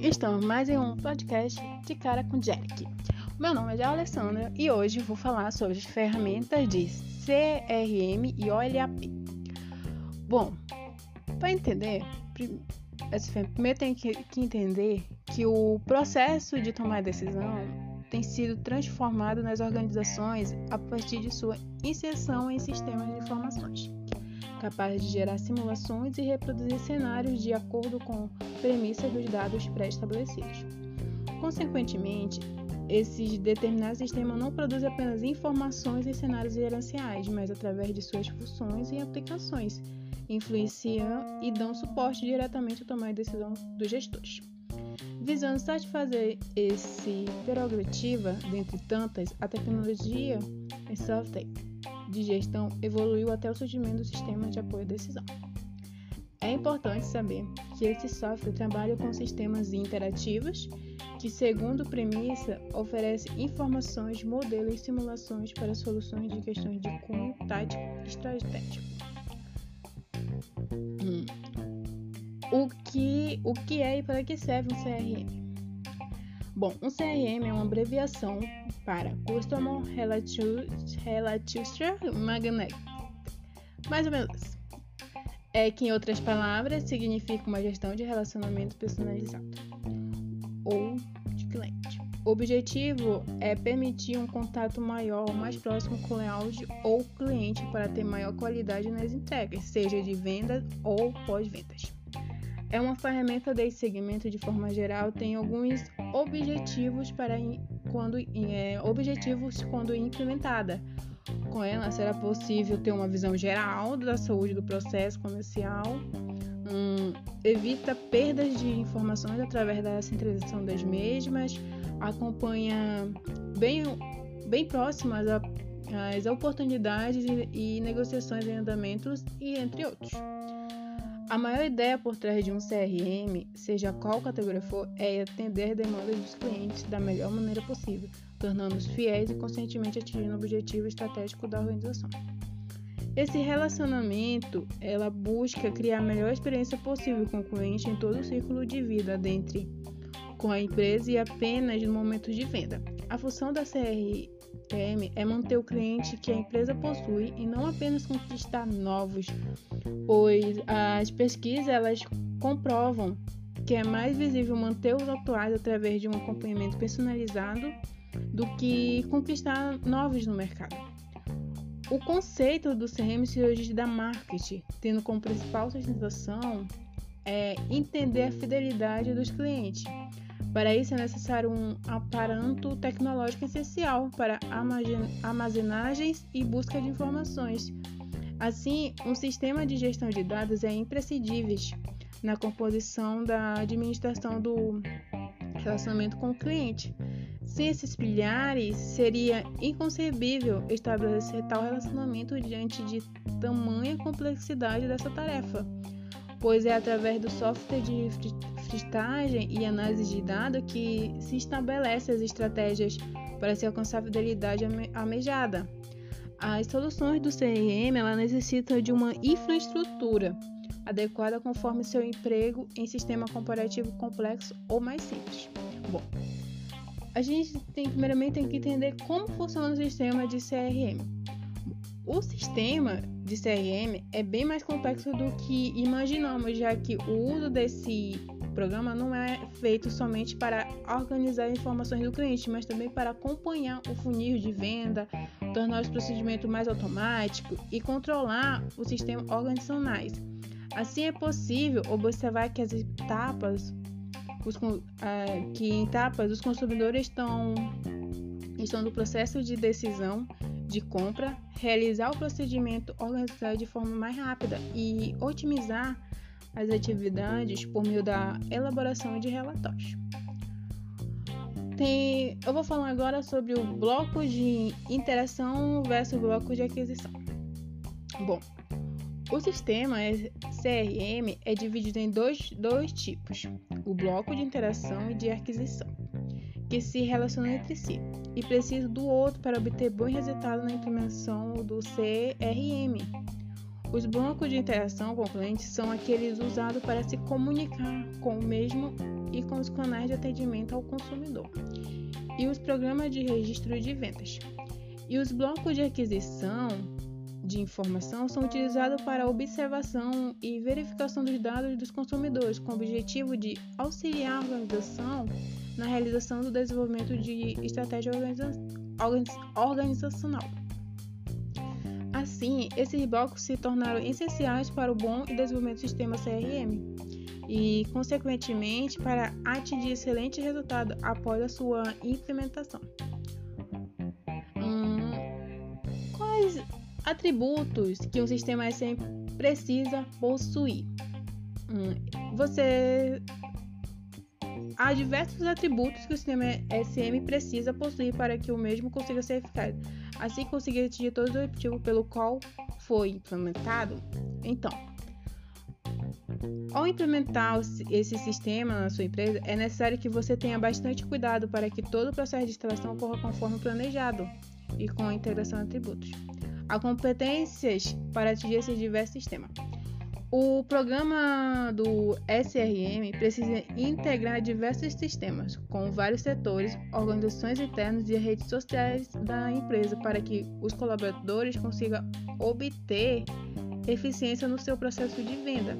Estamos mais em um podcast de cara com Jack. Meu nome é Alessandra e hoje vou falar sobre as ferramentas de CRM e OLAP. Bom, para entender, primeiro tem que entender que o processo de tomar decisão tem sido transformado nas organizações a partir de sua inserção em sistemas de informações capaz de gerar simulações e reproduzir cenários de acordo com premissas dos dados pré-estabelecidos. Consequentemente, esses determinados sistemas não produzem apenas informações e cenários gerenciais, mas através de suas funções e aplicações, influenciam e dão suporte diretamente à tomada de decisão dos gestores. Visando satisfazer esse prerrogativa, dentre tantas, a tecnologia e software de gestão evoluiu até o surgimento do sistema de apoio à decisão. É importante saber que esse software trabalha com sistemas interativos que, segundo premissa, oferece informações, modelos e simulações para soluções de questões de cunho tático e estratégico. Hum. O, que, o que é e para que serve um CRM? Bom, um CRM é uma abreviação para Customer Relationship Magnet. Mais ou menos. É que, em outras palavras, significa uma gestão de relacionamento personalizado ou de cliente. O objetivo é permitir um contato maior, mais próximo com o layout ou cliente para ter maior qualidade nas entregas, seja de venda ou pós-vendas é uma ferramenta de segmento de forma geral, tem alguns objetivos para quando é, objetivos quando implementada. Com ela será possível ter uma visão geral da saúde do processo comercial, hum, evita perdas de informações através da centralização das mesmas, acompanha bem, bem próximas as oportunidades e, e negociações em andamentos e entre outros. A maior ideia por trás de um CRM, seja qual categoria for, é atender demandas dos clientes da melhor maneira possível, tornando-os fiéis e conscientemente atingindo o objetivo estratégico da organização. Esse relacionamento, ela busca criar a melhor experiência possível com o cliente em todo o ciclo de vida, dentre com a empresa e apenas no momento de venda. A função da CRM é manter o cliente que a empresa possui e não apenas conquistar novos pois as pesquisas elas comprovam que é mais visível manter os atuais através de um acompanhamento personalizado do que conquistar novos no mercado. O conceito do CRM se origina da marketing, tendo como principal sustentação é entender a fidelidade dos clientes. Para isso é necessário um aparato tecnológico essencial para armazenagens e busca de informações, Assim, um sistema de gestão de dados é imprescindível na composição da administração do relacionamento com o cliente. Sem esses pilares, seria inconcebível estabelecer tal relacionamento diante de tamanha complexidade dessa tarefa, pois é através do software de fristagem e análise de dados que se estabelece as estratégias para se alcançar a fidelidade almejada. As soluções do CRM ela necessita de uma infraestrutura adequada conforme seu emprego em sistema comparativo complexo ou mais simples. Bom, a gente tem primeiramente tem que entender como funciona o sistema de CRM. O sistema de CRM é bem mais complexo do que imaginamos, já que o uso desse programa não é feito somente para organizar informações do cliente, mas também para acompanhar o funil de venda, tornar os procedimentos mais automáticos e controlar os sistemas organizacionais. Assim é possível observar que as etapas, os, uh, que etapas os consumidores estão, estão no processo de decisão de compra, realizar o procedimento organizado de forma mais rápida e otimizar as atividades por meio da elaboração de relatórios. Tem, eu vou falar agora sobre o bloco de interação versus bloco de aquisição. Bom, o sistema CRM é dividido em dois, dois tipos: o bloco de interação e de aquisição, que se relacionam entre si e precisam do outro para obter bom resultado na implementação do CRM. Os blocos de interação com o cliente são aqueles usados para se comunicar com o mesmo e com os canais de atendimento ao consumidor, e os programas de registro de vendas. E os blocos de aquisição de informação são utilizados para observação e verificação dos dados dos consumidores, com o objetivo de auxiliar a organização na realização do desenvolvimento de estratégia organiza organizacional. Assim, esses blocos se tornaram essenciais para o bom desenvolvimento do sistema CRM e, consequentemente, para atingir excelente resultado após a sua implementação. Hum, quais atributos que um sistema SM precisa possuir? Hum, você há diversos atributos que o sistema SM precisa possuir para que o mesmo consiga ser eficaz, assim conseguir atingir todos os objetivos pelo qual foi implementado. Então, ao implementar esse sistema na sua empresa, é necessário que você tenha bastante cuidado para que todo o processo de instalação ocorra conforme planejado e com a integração de atributos. Há competências para atingir esses diversos sistemas. O programa do SRM precisa integrar diversos sistemas, com vários setores, organizações internas e redes sociais da empresa, para que os colaboradores consigam obter eficiência no seu processo de venda.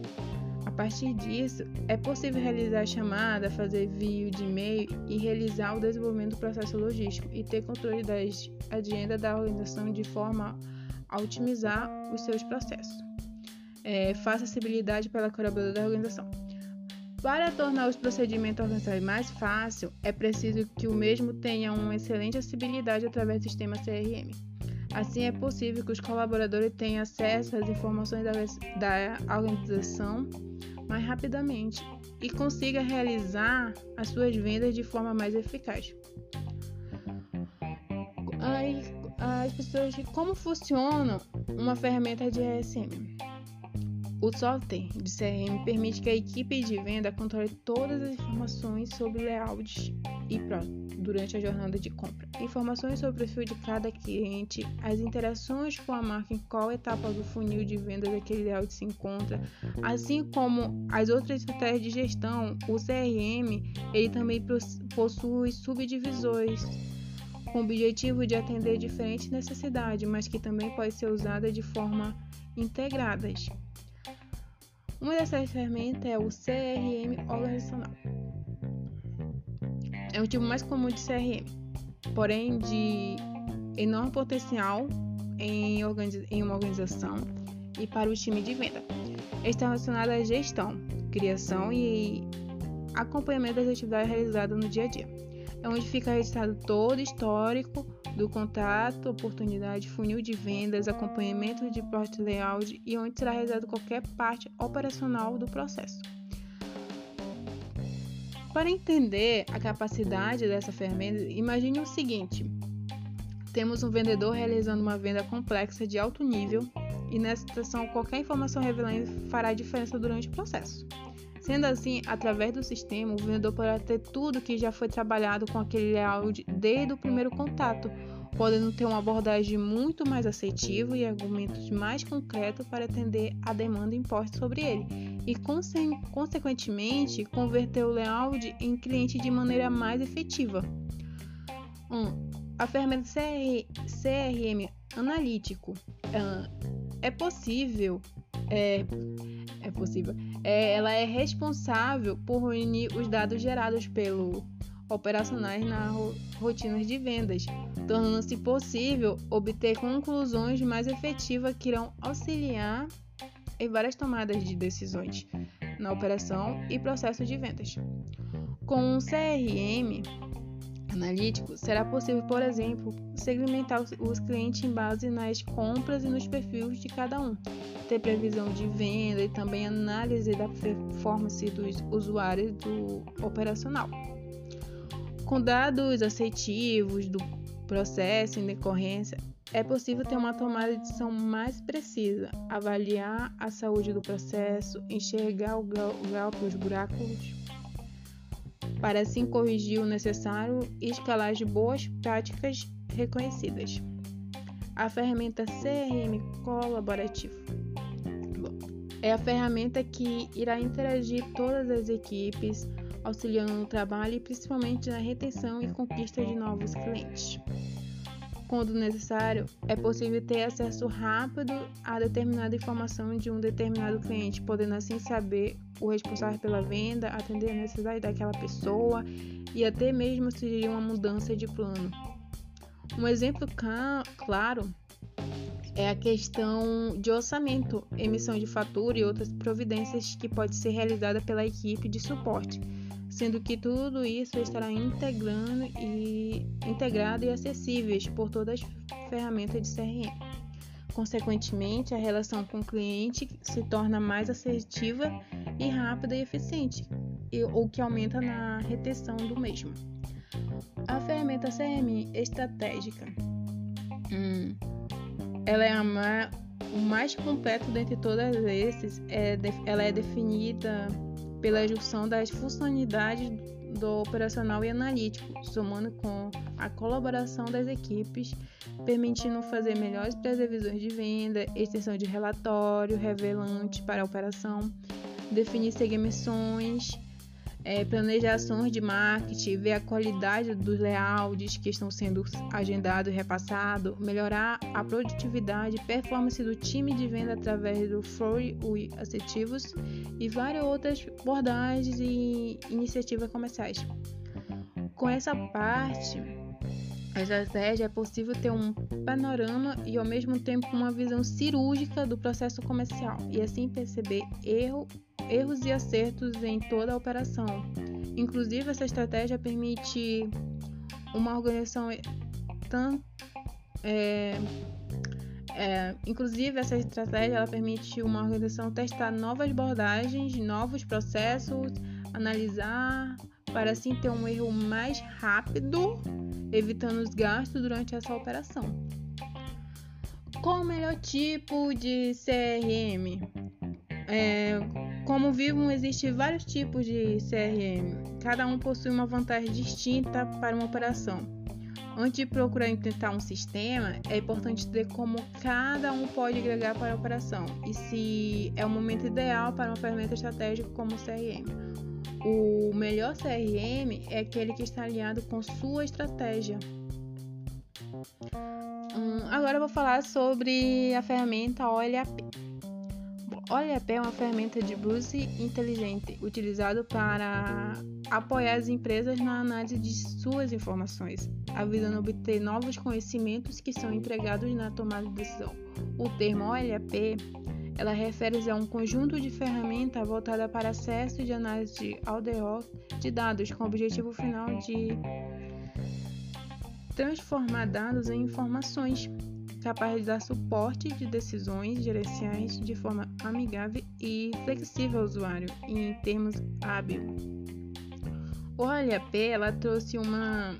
A partir disso, é possível realizar chamada, fazer envio de e-mail e realizar o desenvolvimento do processo logístico e ter controle das agendas da organização de forma a otimizar os seus processos é, faça acessibilidade pela colaboradora da organização. Para tornar os procedimentos organizacionais mais fácil, é preciso que o mesmo tenha uma excelente acessibilidade através do sistema CRM. Assim, é possível que os colaboradores tenham acesso às informações da, da organização mais rapidamente e consiga realizar as suas vendas de forma mais eficaz. as pessoas, como funciona uma ferramenta de RSM? O software de CRM permite que a equipe de venda controle todas as informações sobre layout e durante a jornada de compra. Informações sobre o perfil de cada cliente, as interações com a marca em qual etapa do funil de vendas aquele layout se encontra, assim como as outras estratégias de gestão. O CRM ele também possui subdivisões com o objetivo de atender diferentes necessidades, mas que também pode ser usada de forma integradas. Uma dessas ferramentas é o CRM organizacional. É o tipo mais comum de CRM, porém de enorme potencial em, em uma organização e para o time de venda. Está relacionado à gestão, criação e acompanhamento das atividades realizadas no dia a dia. É onde fica registrado todo o histórico do contato, oportunidade, funil de vendas, acompanhamento de post layout e onde será realizado qualquer parte operacional do processo. Para entender a capacidade dessa ferramenta, imagine o seguinte: temos um vendedor realizando uma venda complexa de alto nível e nessa situação qualquer informação revelada fará diferença durante o processo. Sendo assim, através do sistema, o vendedor poderá ter tudo que já foi trabalhado com aquele layout desde o primeiro contato, podendo ter uma abordagem muito mais assertiva e argumentos mais concretos para atender a demanda imposta sobre ele e, consequentemente, converter o layout em cliente de maneira mais efetiva. Um, a ferramenta CRM analítico é possível é, é possível. É, ela é responsável por reunir os dados gerados pelo operacionais nas rotinas de vendas, tornando-se possível obter conclusões mais efetivas que irão auxiliar em várias tomadas de decisões na operação e processo de vendas. Com o CRM, analítico, será possível, por exemplo, segmentar os clientes em base nas compras e nos perfis de cada um, ter previsão de venda e também análise da performance dos usuários do operacional. Com dados aceitivos do processo em decorrência, é possível ter uma tomada de decisão mais precisa, avaliar a saúde do processo, enxergar o grau, os buracos para assim corrigir o necessário e escalar as boas práticas reconhecidas. A ferramenta CRM colaborativo é a ferramenta que irá interagir todas as equipes, auxiliando no trabalho e principalmente na retenção e conquista de novos clientes. Quando necessário, é possível ter acesso rápido a determinada informação de um determinado cliente, podendo assim saber o responsável pela venda, atender a necessidade daquela pessoa e até mesmo sugerir uma mudança de plano. Um exemplo claro é a questão de orçamento, emissão de fatura e outras providências que pode ser realizada pela equipe de suporte sendo que tudo isso estará integrando e, integrado e acessíveis por todas as ferramentas de CRM. Consequentemente, a relação com o cliente se torna mais assertiva e rápida e eficiente, o que aumenta na retenção do mesmo. A ferramenta CRM estratégica. Hum, ela é a o mais completo dentre todas esses. É, ela é definida pela junção das funcionalidades do operacional e analítico, somando com a colaboração das equipes, permitindo fazer melhores previsões de venda, extensão de relatório revelante para a operação, definir segmentações é, planejar ações de marketing, ver a qualidade dos layouts que estão sendo agendados e repassados, melhorar a produtividade e performance do time de venda através do Flow e assertivos e várias outras abordagens e iniciativas comerciais. Com essa parte, a estratégia é possível ter um panorama e ao mesmo tempo uma visão cirúrgica do processo comercial e assim perceber erro erros e acertos em toda a operação. Inclusive, essa estratégia permite uma organização é, é, inclusive essa estratégia ela permite uma organização testar novas abordagens, novos processos, analisar para assim ter um erro mais rápido, evitando os gastos durante essa operação. Qual o melhor tipo de CRM? É, como vimos, existem vários tipos de CRM. Cada um possui uma vantagem distinta para uma operação. Antes de procurar implementar um sistema, é importante ver como cada um pode agregar para a operação e se é o momento ideal para uma ferramenta estratégica como o CRM. O melhor CRM é aquele que está alinhado com sua estratégia. Hum, agora eu vou falar sobre a ferramenta OLAP. OLAP é uma ferramenta de busca inteligente utilizado para apoiar as empresas na análise de suas informações, visando obter novos conhecimentos que são empregados na tomada de decisão. O termo OLAP ela refere-se a um conjunto de ferramentas voltada para acesso de análise de aldeó de dados com o objetivo final de transformar dados em informações capaz de dar suporte de decisões gerenciais de forma amigável e flexível ao usuário em termos hábil. O OLAP ela trouxe uma,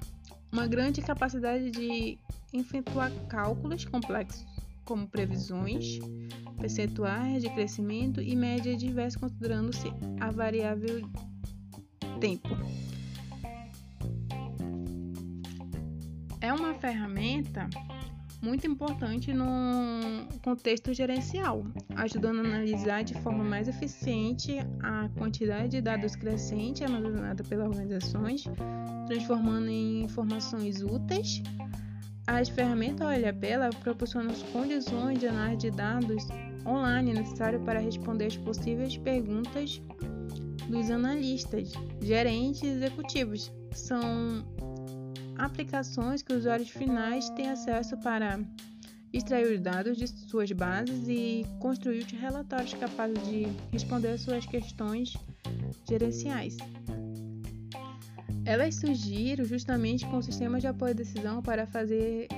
uma grande capacidade de efetuar cálculos complexos, como previsões, percentuais de crescimento e média diversas, considerando-se a variável tempo. É uma ferramenta muito importante no contexto gerencial, ajudando a analisar de forma mais eficiente a quantidade de dados crescente armazenada pelas organizações, transformando em informações úteis. As ferramentas OLAP proporcionam as condições de análise de dados online necessárias para responder às possíveis perguntas dos analistas, gerentes e executivos. São aplicações que os usuários finais têm acesso para extrair os dados de suas bases e construir relatórios capazes de responder às suas questões gerenciais. Elas surgiram justamente com o sistema de apoio à decisão para fazer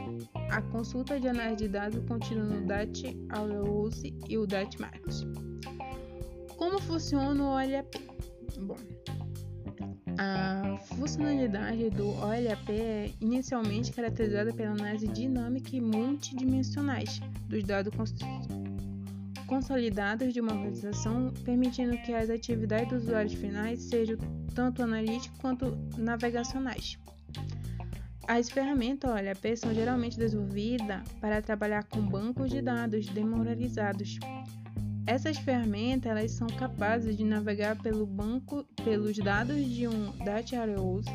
a consulta de análise de dados contínua no DAT Aurose e o DAT Market. Como funciona o OLAP? Bom, a funcionalidade do OLAP é inicialmente caracterizada pela análise dinâmica e multidimensionais dos dados consolidados de uma organização, permitindo que as atividades dos usuários finais sejam tanto analíticas quanto navegacionais. As ferramentas OLAP são geralmente desenvolvidas para trabalhar com bancos de dados demoralizados essas ferramentas elas são capazes de navegar pelo banco, pelos dados de um database,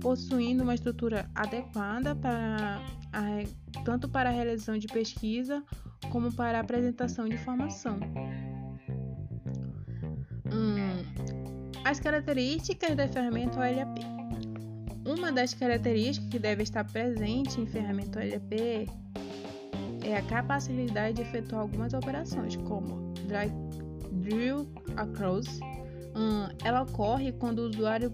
possuindo uma estrutura adequada para a, tanto para a realização de pesquisa como para a apresentação de informação. Hum, as características da ferramenta OLAP. Uma das características que deve estar presente em ferramenta OLAP é a capacidade de efetuar algumas operações, como drill across. Hum, ela ocorre quando o usuário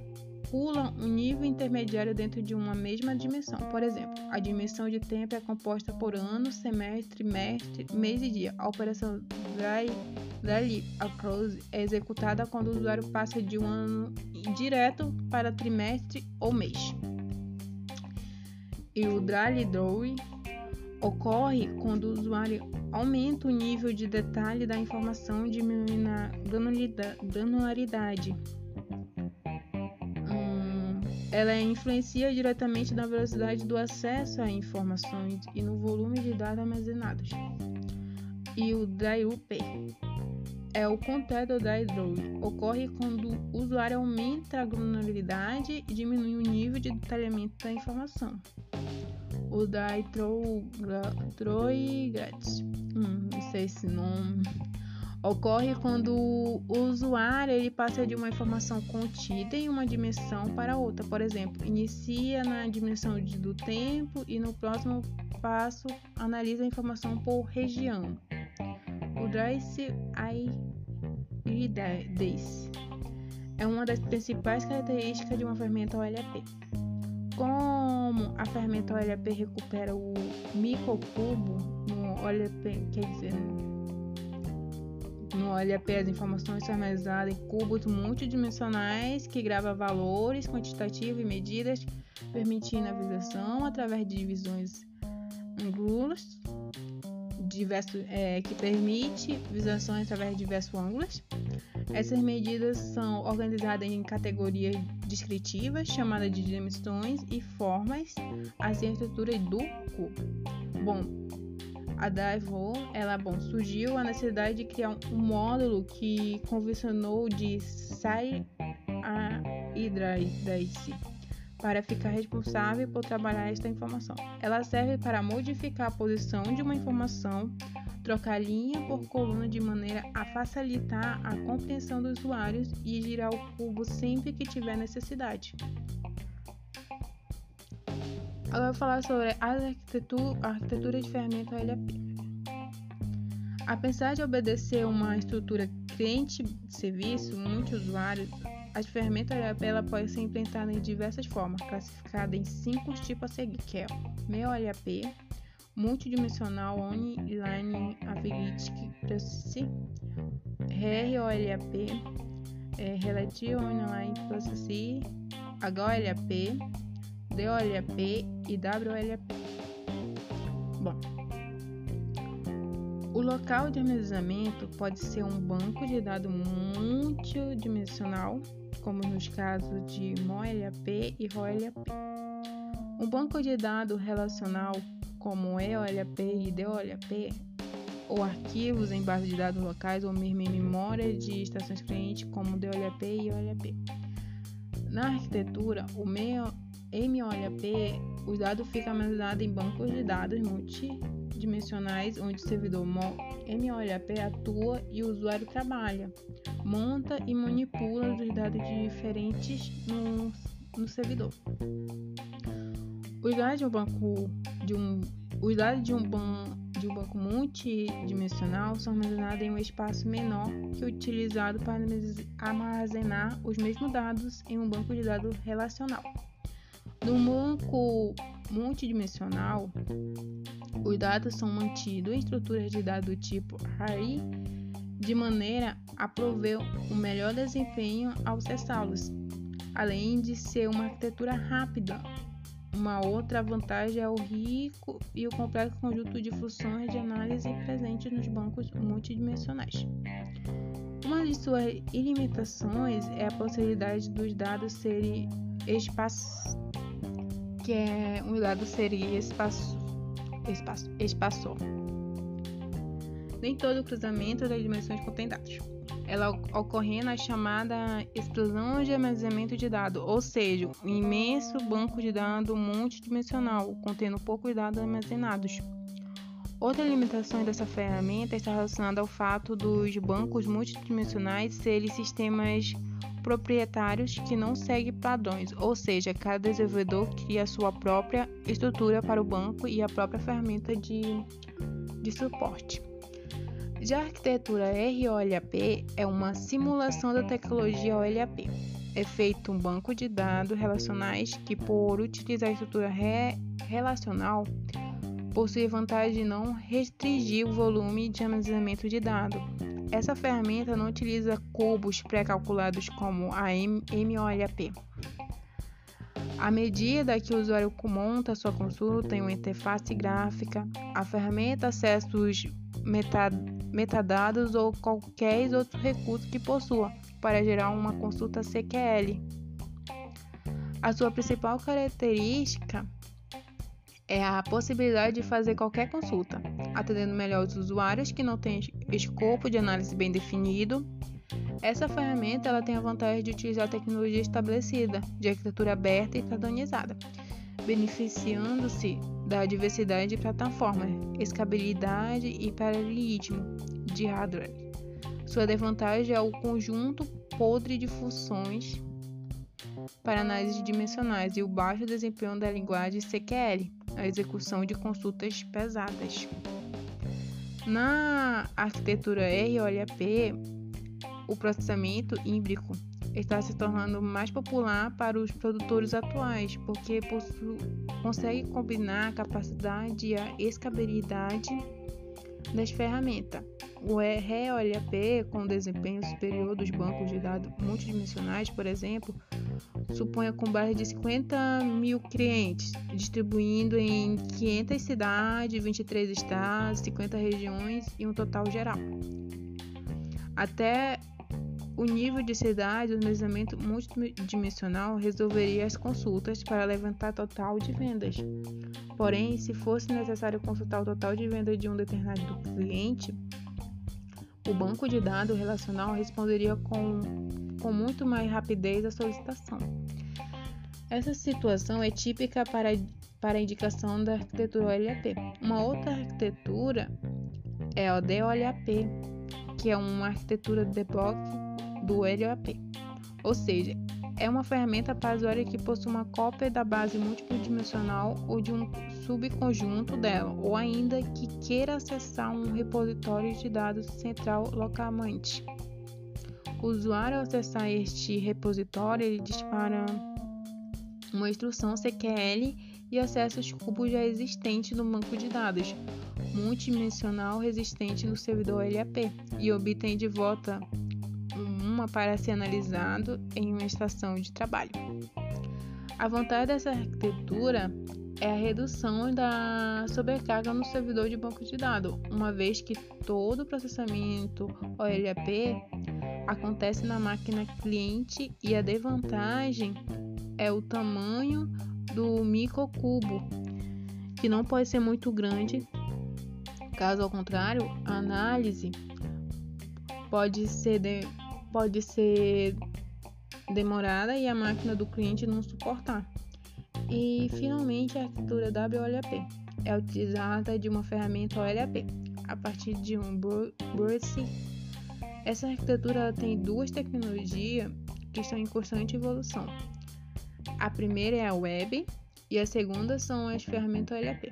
pula um nível intermediário dentro de uma mesma dimensão. Por exemplo, a dimensão de tempo é composta por ano, semestre, trimestre, mês e dia. A operação drill across é executada quando o usuário passa de um ano direto para trimestre ou mês. E o drill draw ocorre quando o usuário aumenta o nível de detalhe da informação, diminuindo a granularidade. Hum, ela influencia diretamente na velocidade do acesso a informações e no volume de dados armazenados. E o DAIUP é o contrário do DAIDROW. Ocorre quando o usuário aumenta a granularidade e diminui o nível de detalhamento da informação o da Troigats, hum, não sei esse nome, ocorre quando o usuário ele passa de uma informação contida em uma dimensão para outra. Por exemplo, inicia na dimensão do tempo e no próximo passo analisa a informação por região. O Drice IDES é uma das principais características de uma ferramenta OLAP. Como a ferramenta OLAP recupera o microcubo no OLAP, quer dizer, no OLAP as informações são armazenadas em cubos multidimensionais que grava valores quantitativos e medidas, permitindo a visualização através de divisões ângulos diversos, é, que permite visualizações através de diversos ângulos. Essas medidas são organizadas em categorias descritivas, chamadas de dimensões e formas, assim a estrutura do cubo. Bom, a Daivo, ela bom, surgiu a necessidade de criar um módulo que convencionou de Sai a Hydrace para ficar responsável por trabalhar esta informação. Ela serve para modificar a posição de uma informação, trocar linha por coluna de maneira a facilitar a compreensão dos usuários e girar o cubo sempre que tiver necessidade. Agora eu vou falar sobre a arquitetura, a arquitetura de ferramenta LAP. Apesar de obedecer uma estrutura cliente-serviço, muitos usuários as ferramentas ela pode ser implementada em diversas formas, classificada em cinco tipos a seguir, que é MEOLAP, Multidimensional Online Analytic Processing, ROLAP, é, Relative Online Processing, HOLAP, DOLAP e WLAP. Bom, o local de armazenamento pode ser um banco de dados multidimensional como nos casos de MoLAP e ROLAP. Um banco de dados relacional, como EOLAP e DOLAP, ou arquivos em base de dados locais ou mesmo em memória de estações clientes, como DOLAP e OLAP. Na arquitetura, o MOLAP, os dados ficam armazenados em bancos de dados multidimensionais, onde o servidor MOLAP atua e o usuário trabalha monta e manipula os dados diferentes no, no servidor. Os dados de um banco de um os dados de um, ban, de um banco multidimensional são armazenados em um espaço menor que o utilizado para armazenar os mesmos dados em um banco de dados relacional. No banco multidimensional, os dados são mantidos em estruturas de dados do tipo array de maneira a prover o melhor desempenho ao acessá-los, além de ser uma arquitetura rápida. Uma outra vantagem é o rico e o complexo conjunto de funções de análise presentes nos bancos multidimensionais. Uma de suas limitações é a possibilidade dos dados serem espaço que é um dado seria espaço espaço espaço Nem todo cruzamento das dimensões contém dados. Ela ocorre na chamada explosão de armazenamento de dados, ou seja, um imenso banco de dados multidimensional, contendo poucos dados armazenados. Outra limitação dessa ferramenta está relacionada ao fato dos bancos multidimensionais serem sistemas proprietários que não seguem padrões, ou seja, cada desenvolvedor cria a sua própria estrutura para o banco e a própria ferramenta de, de suporte. Já a arquitetura ROLAP é uma simulação da tecnologia OLAP. É feito um banco de dados relacionais que, por utilizar a estrutura re relacional, possui a vantagem de não restringir o volume de armazenamento de dados. Essa ferramenta não utiliza cubos pré-calculados como a MOLAP. À medida que o usuário monta sua consulta em uma interface gráfica, a ferramenta acessa os metadados ou qualquer outro recurso que possua para gerar uma consulta CQL. A sua principal característica é a possibilidade de fazer qualquer consulta, atendendo melhor os usuários que não têm escopo de análise bem definido. Essa ferramenta ela tem a vantagem de utilizar tecnologia estabelecida, de arquitetura aberta e padronizada, beneficiando-se da diversidade de plataformas, escalabilidade e paralelismo de hardware. Sua desvantagem é o conjunto podre de funções para análise dimensionais e o baixo desempenho da linguagem CQL, a execução de consultas pesadas. Na arquitetura ROLAP, o processamento híbrido está se tornando mais popular para os produtores atuais, porque consegue combinar a capacidade e a escalabilidade das ferramentas. O ROLAP, com desempenho superior dos bancos de dados multidimensionais, por exemplo, suponha com base de 50 mil clientes, distribuindo em 500 cidades, 23 estados, 50 regiões e um total geral. Até o nível de cidade do mesamento multidimensional resolveria as consultas para levantar total de vendas. Porém, se fosse necessário consultar o total de vendas de um determinado cliente, o banco de dados relacional responderia com, com muito mais rapidez à solicitação. Essa situação é típica para, para a indicação da arquitetura OLAP. Uma outra arquitetura é a DOLAP, que é uma arquitetura de bloco do LOAP, ou seja, é uma ferramenta para usuário que possui uma cópia da base multidimensional ou de um subconjunto dela, ou ainda que queira acessar um repositório de dados central localmente. O usuário, acessar este repositório, ele dispara uma instrução CQL e acessa os cubos já existentes no banco de dados multidimensional resistente no servidor LAP e obtém de volta uma para ser analisado em uma estação de trabalho. A vantagem dessa arquitetura é a redução da sobrecarga no servidor de banco de dados, uma vez que todo o processamento OLAP acontece na máquina cliente e a desvantagem é o tamanho do microcubo, que não pode ser muito grande. Caso ao contrário, a análise pode ser de pode ser demorada e a máquina do cliente não suportar. E finalmente a arquitetura WLAP é utilizada de uma ferramenta OLAP a partir de um BRC. Essa arquitetura tem duas tecnologias que estão em constante evolução. A primeira é a web e a segunda são as ferramentas OLAP.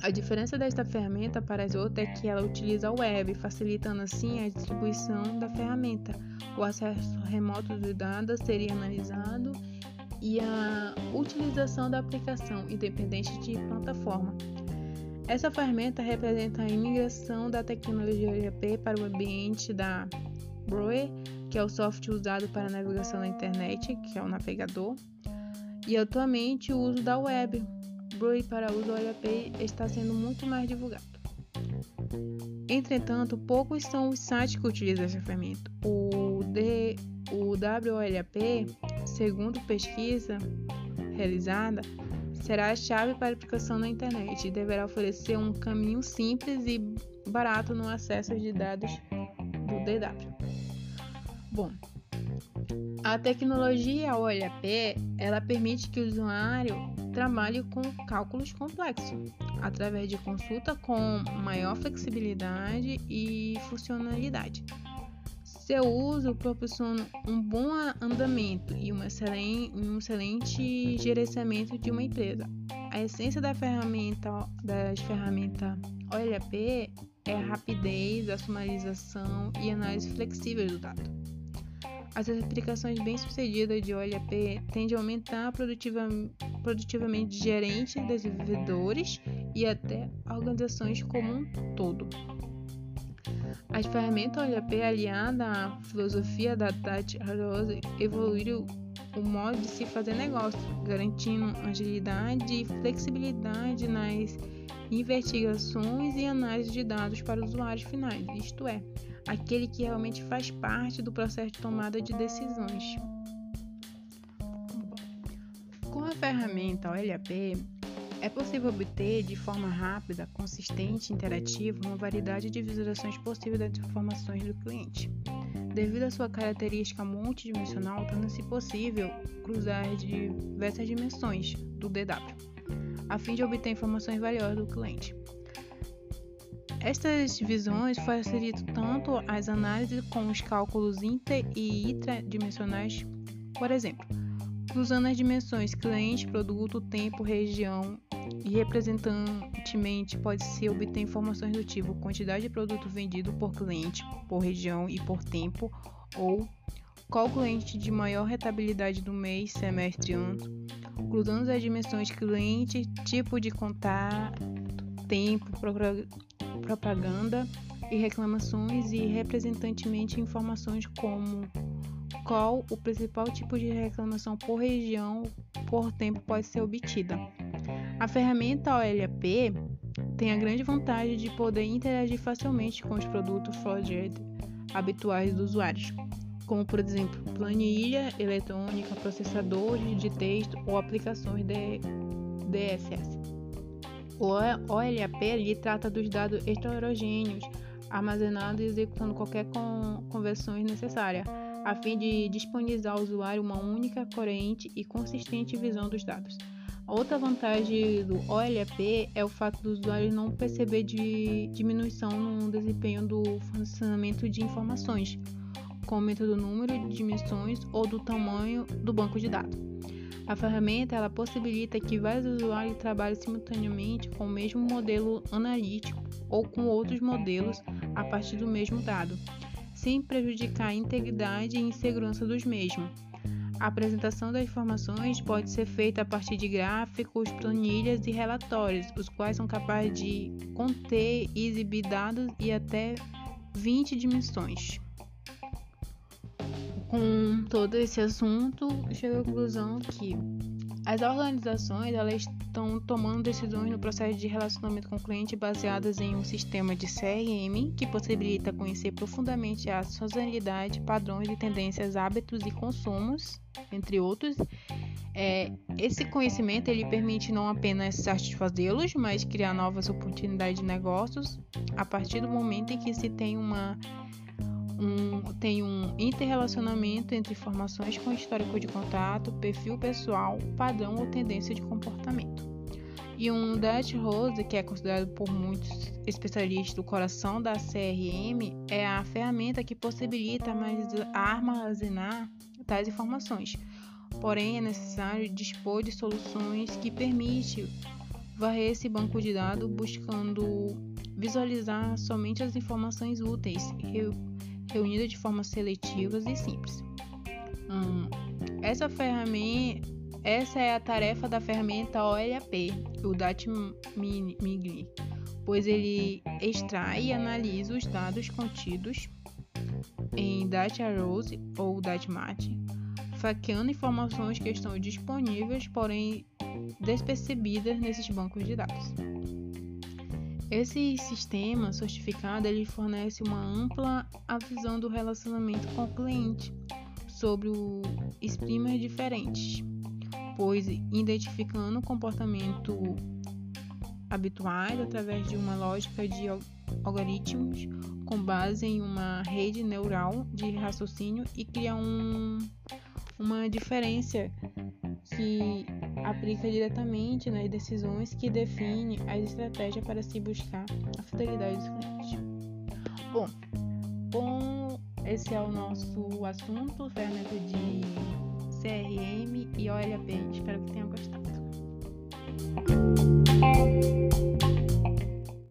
A diferença desta ferramenta para as outras é que ela utiliza a web, facilitando assim a distribuição da ferramenta. O acesso remoto de dados seria analisado e a utilização da aplicação, independente de plataforma. Essa ferramenta representa a imigração da tecnologia ERP para o ambiente da Broe, que é o software usado para navegação na internet, que é o navegador, e atualmente o uso da web, Para uso OLAP está sendo muito mais divulgado. Entretanto, poucos são os sites que utilizam essa ferramenta. O, D, o WOLAP, segundo pesquisa realizada, será a chave para a aplicação na internet e deverá oferecer um caminho simples e barato no acesso de dados do DW. Bom, a tecnologia OLAP ela permite que o usuário trabalhe com cálculos complexos através de consulta com maior flexibilidade e funcionalidade. Seu uso proporciona um bom andamento e um excelente, gerenciamento de uma empresa. A essência da ferramenta, das ferramentas OLAP é a rapidez, a sumarização e análise flexível do dado. As aplicações bem-sucedidas de OLAP tendem a aumentar produtiva, produtivamente gerentes, desenvolvedores e até organizações como um todo. As ferramentas OLAP aliada à filosofia da Tati Rose evoluíram o modo de se fazer negócio, garantindo agilidade e flexibilidade nas investigações e análise de dados para usuários finais, isto é, aquele que realmente faz parte do processo de tomada de decisões. Com a ferramenta OLAP, é possível obter de forma rápida, consistente e interativa uma variedade de visualizações possíveis das informações do cliente. Devido à sua característica multidimensional, torna-se possível cruzar diversas dimensões do DW, a fim de obter informações valiosas do cliente. Estas visões facilitam tanto as análises como os cálculos inter e intradimensionais, por exemplo, cruzando as dimensões cliente, produto, tempo, região e representantemente pode-se obter informações do tipo quantidade de produto vendido por cliente, por região e por tempo, ou qual cliente de maior rentabilidade do mês, semestre ano, cruzando as dimensões cliente, tipo de contato, tempo, propaganda e reclamações e representantemente informações como qual o principal tipo de reclamação por região por tempo pode ser obtida. A ferramenta OLAP tem a grande vantagem de poder interagir facilmente com os produtos Flowjet habituais dos usuários, como por exemplo planilha eletrônica, processadores de texto ou aplicações de DSS. O OLAP ele trata dos dados heterogêneos armazenados e executando qualquer conversão necessária, a fim de disponibilizar ao usuário uma única, coerente e consistente visão dos dados. Outra vantagem do OLAP é o fato do usuário não perceber de diminuição no desempenho do funcionamento de informações, com aumento do número de dimensões ou do tamanho do banco de dados. A ferramenta ela possibilita que vários usuários trabalhem simultaneamente com o mesmo modelo analítico ou com outros modelos a partir do mesmo dado, sem prejudicar a integridade e segurança dos mesmos. A apresentação das informações pode ser feita a partir de gráficos, planilhas e relatórios, os quais são capazes de conter e exibir dados e até 20 dimensões com todo esse assunto, chego à conclusão que as organizações elas estão tomando decisões no processo de relacionamento com o cliente baseadas em um sistema de CRM que possibilita conhecer profundamente a sazonalidade, padrões e tendências, hábitos e consumos, entre outros. É, esse conhecimento ele permite não apenas satisfazê-los, mas criar novas oportunidades de negócios a partir do momento em que se tem uma um, tem um interrelacionamento entre informações com histórico de contato, perfil pessoal, padrão ou tendência de comportamento. E um Dutch Rose, que é considerado por muitos especialistas do coração da CRM, é a ferramenta que possibilita armazenar tais informações. Porém, é necessário dispor de soluções que permitem varrer esse banco de dados buscando visualizar somente as informações úteis, reunida de forma seletiva e simples. Hum, essa ferramenta, essa é a tarefa da ferramenta OLAP, o DatMigli, pois ele extrai e analisa os dados contidos em DataRose ou DataMat, faqueando informações que estão disponíveis, porém despercebidas nesses bancos de dados. Esse sistema certificado ele fornece uma ampla visão do relacionamento com o cliente sobre o streamers diferentes, pois identificando o comportamento habituais através de uma lógica de algoritmos com base em uma rede neural de raciocínio e cria um, uma diferença que aplica diretamente nas decisões que define a estratégia para se buscar a fidelidade dos clientes. Bom, bom, esse é o nosso assunto, ferramenta de CRM e OLAP. Espero que tenham gostado.